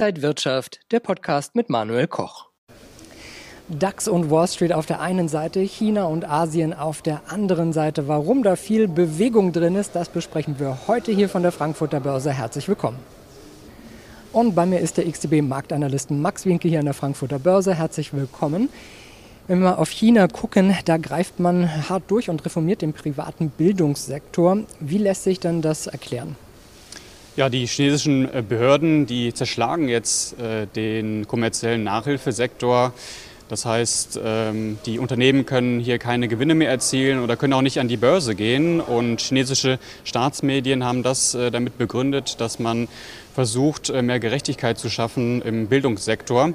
Inside Wirtschaft, der Podcast mit Manuel Koch. DAX und Wall Street auf der einen Seite, China und Asien auf der anderen Seite. Warum da viel Bewegung drin ist, das besprechen wir heute hier von der Frankfurter Börse. Herzlich willkommen. Und bei mir ist der XTB-Marktanalyst Max Winke hier an der Frankfurter Börse. Herzlich willkommen. Wenn wir auf China gucken, da greift man hart durch und reformiert den privaten Bildungssektor. Wie lässt sich denn das erklären? Ja, die chinesischen äh, Behörden, die zerschlagen jetzt äh, den kommerziellen Nachhilfesektor. Das heißt, ähm, die Unternehmen können hier keine Gewinne mehr erzielen oder können auch nicht an die Börse gehen. Und chinesische Staatsmedien haben das äh, damit begründet, dass man versucht, äh, mehr Gerechtigkeit zu schaffen im Bildungssektor.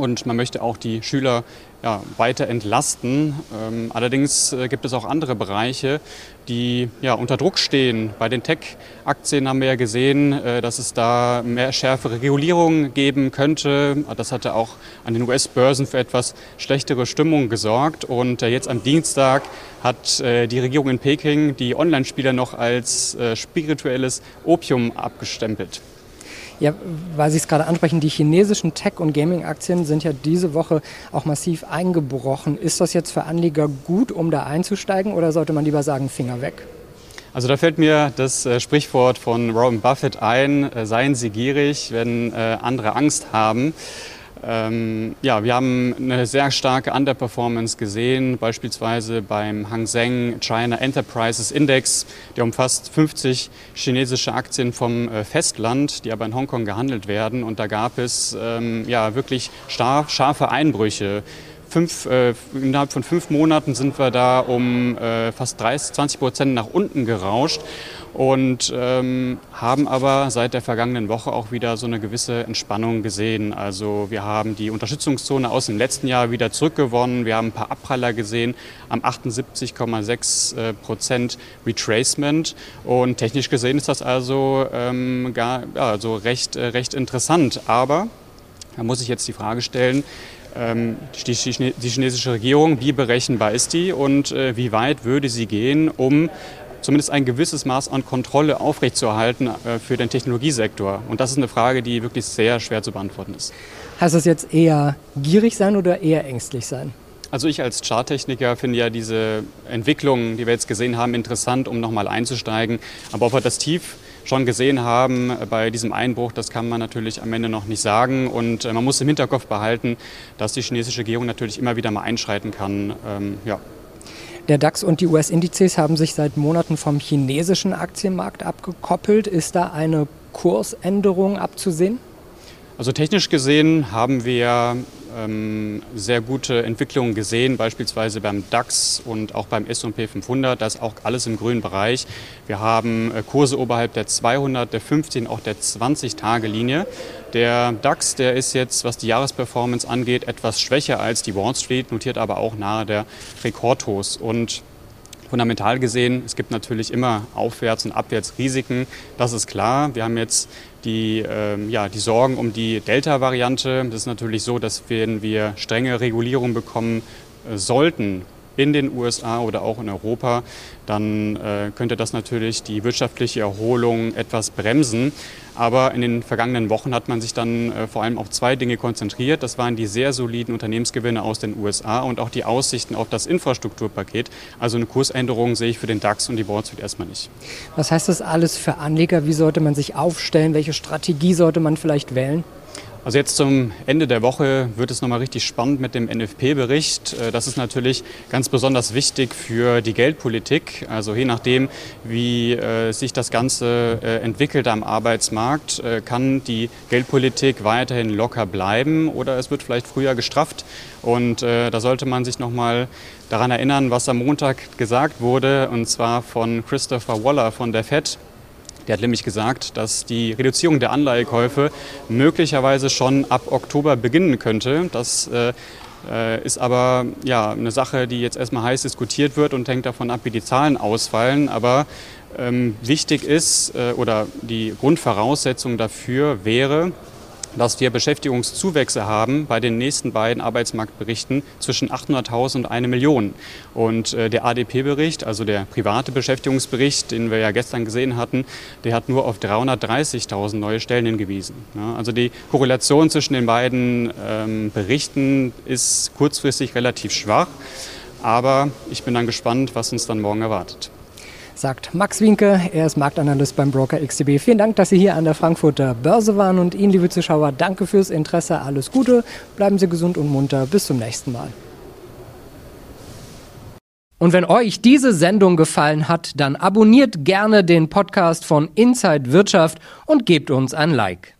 Und man möchte auch die Schüler ja, weiter entlasten. Ähm, allerdings äh, gibt es auch andere Bereiche, die ja, unter Druck stehen. Bei den Tech-Aktien haben wir ja gesehen, äh, dass es da mehr schärfere Regulierungen geben könnte. Das hatte auch an den US-Börsen für etwas schlechtere Stimmung gesorgt. Und äh, jetzt am Dienstag hat äh, die Regierung in Peking die Online-Spieler noch als äh, spirituelles Opium abgestempelt. Ja, weil Sie es gerade ansprechen, die chinesischen Tech- und Gaming-Aktien sind ja diese Woche auch massiv eingebrochen. Ist das jetzt für Anleger gut, um da einzusteigen oder sollte man lieber sagen, Finger weg? Also da fällt mir das äh, Sprichwort von Warren Buffett ein, äh, seien Sie gierig, wenn äh, andere Angst haben. Ähm, ja, wir haben eine sehr starke Underperformance gesehen, beispielsweise beim Hang Seng China Enterprises Index. Der umfasst 50 chinesische Aktien vom äh, Festland, die aber in Hongkong gehandelt werden. Und da gab es ähm, ja, wirklich scharfe Einbrüche. Fünf, äh, innerhalb von fünf Monaten sind wir da um äh, fast 30, 20 Prozent nach unten gerauscht und ähm, haben aber seit der vergangenen Woche auch wieder so eine gewisse Entspannung gesehen. Also wir haben die Unterstützungszone aus dem letzten Jahr wieder zurückgewonnen. Wir haben ein paar Abpraller gesehen am 78,6 äh, Prozent Retracement und technisch gesehen ist das also ähm, gar, ja, also recht, äh, recht interessant. Aber da muss ich jetzt die Frage stellen, die, die, chinesische Regierung, wie berechenbar ist die und äh, wie weit würde sie gehen, um zumindest ein gewisses Maß an Kontrolle aufrechtzuerhalten äh, für den Technologiesektor? Und das ist eine Frage, die wirklich sehr schwer zu beantworten ist. Heißt das jetzt eher gierig sein oder eher ängstlich sein? Also ich als Charttechniker finde ja diese Entwicklungen, die wir jetzt gesehen haben, interessant, um nochmal einzusteigen. Aber ob wir das tief schon gesehen haben bei diesem Einbruch, das kann man natürlich am Ende noch nicht sagen. Und äh, man muss im Hinterkopf behalten, dass die chinesische Regierung natürlich immer wieder mal einschreiten kann. Ähm, ja. Der DAX und die US-Indizes haben sich seit Monaten vom chinesischen Aktienmarkt abgekoppelt. Ist da eine Kursänderung abzusehen? Also technisch gesehen haben wir ähm, sehr gute Entwicklungen gesehen, beispielsweise beim DAX und auch beim S&P 500. Das ist auch alles im grünen Bereich. Wir haben äh, Kurse oberhalb der 200, der 15, auch der 20-Tage-Linie. Der DAX, der ist jetzt, was die Jahresperformance angeht, etwas schwächer als die Wall Street, notiert aber auch nahe der Rekordhochs. Und Fundamental gesehen, es gibt natürlich immer Aufwärts- und Abwärtsrisiken, das ist klar. Wir haben jetzt die, ähm, ja, die Sorgen um die Delta-Variante. Das ist natürlich so, dass wenn wir strenge Regulierung bekommen äh, sollten, in den USA oder auch in Europa, dann äh, könnte das natürlich die wirtschaftliche Erholung etwas bremsen. Aber in den vergangenen Wochen hat man sich dann äh, vor allem auf zwei Dinge konzentriert. Das waren die sehr soliden Unternehmensgewinne aus den USA und auch die Aussichten auf das Infrastrukturpaket. Also eine Kursänderung sehe ich für den DAX und die Wall Street erstmal nicht. Was heißt das alles für Anleger? Wie sollte man sich aufstellen? Welche Strategie sollte man vielleicht wählen? Also jetzt zum Ende der Woche wird es nochmal richtig spannend mit dem NFP-Bericht. Äh, das ist natürlich ganz besonders wichtig für die Geldpolitik. Also je nachdem, wie äh, sich das Ganze äh, entwickelt am Arbeitsmarkt, kann die Geldpolitik weiterhin locker bleiben oder es wird vielleicht früher gestrafft. Und da sollte man sich nochmal daran erinnern, was am Montag gesagt wurde, und zwar von Christopher Waller von der FED. Der hat nämlich gesagt, dass die Reduzierung der Anleihekäufe möglicherweise schon ab Oktober beginnen könnte. Das äh, ist aber ja, eine Sache, die jetzt erstmal heiß diskutiert wird und hängt davon ab, wie die Zahlen ausfallen. Aber ähm, wichtig ist äh, oder die Grundvoraussetzung dafür wäre, dass wir Beschäftigungszuwächse haben bei den nächsten beiden Arbeitsmarktberichten zwischen 800.000 und 1 Million. Und äh, der ADP-Bericht, also der private Beschäftigungsbericht, den wir ja gestern gesehen hatten, der hat nur auf 330.000 neue Stellen hingewiesen. Also die Korrelation zwischen den beiden ähm, Berichten ist kurzfristig relativ schwach. Aber ich bin dann gespannt, was uns dann morgen erwartet sagt Max Winke. Er ist Marktanalyst beim Broker XTB. Vielen Dank, dass Sie hier an der Frankfurter Börse waren und Ihnen, liebe Zuschauer, danke fürs Interesse. Alles Gute, bleiben Sie gesund und munter. Bis zum nächsten Mal. Und wenn euch diese Sendung gefallen hat, dann abonniert gerne den Podcast von Inside Wirtschaft und gebt uns ein Like.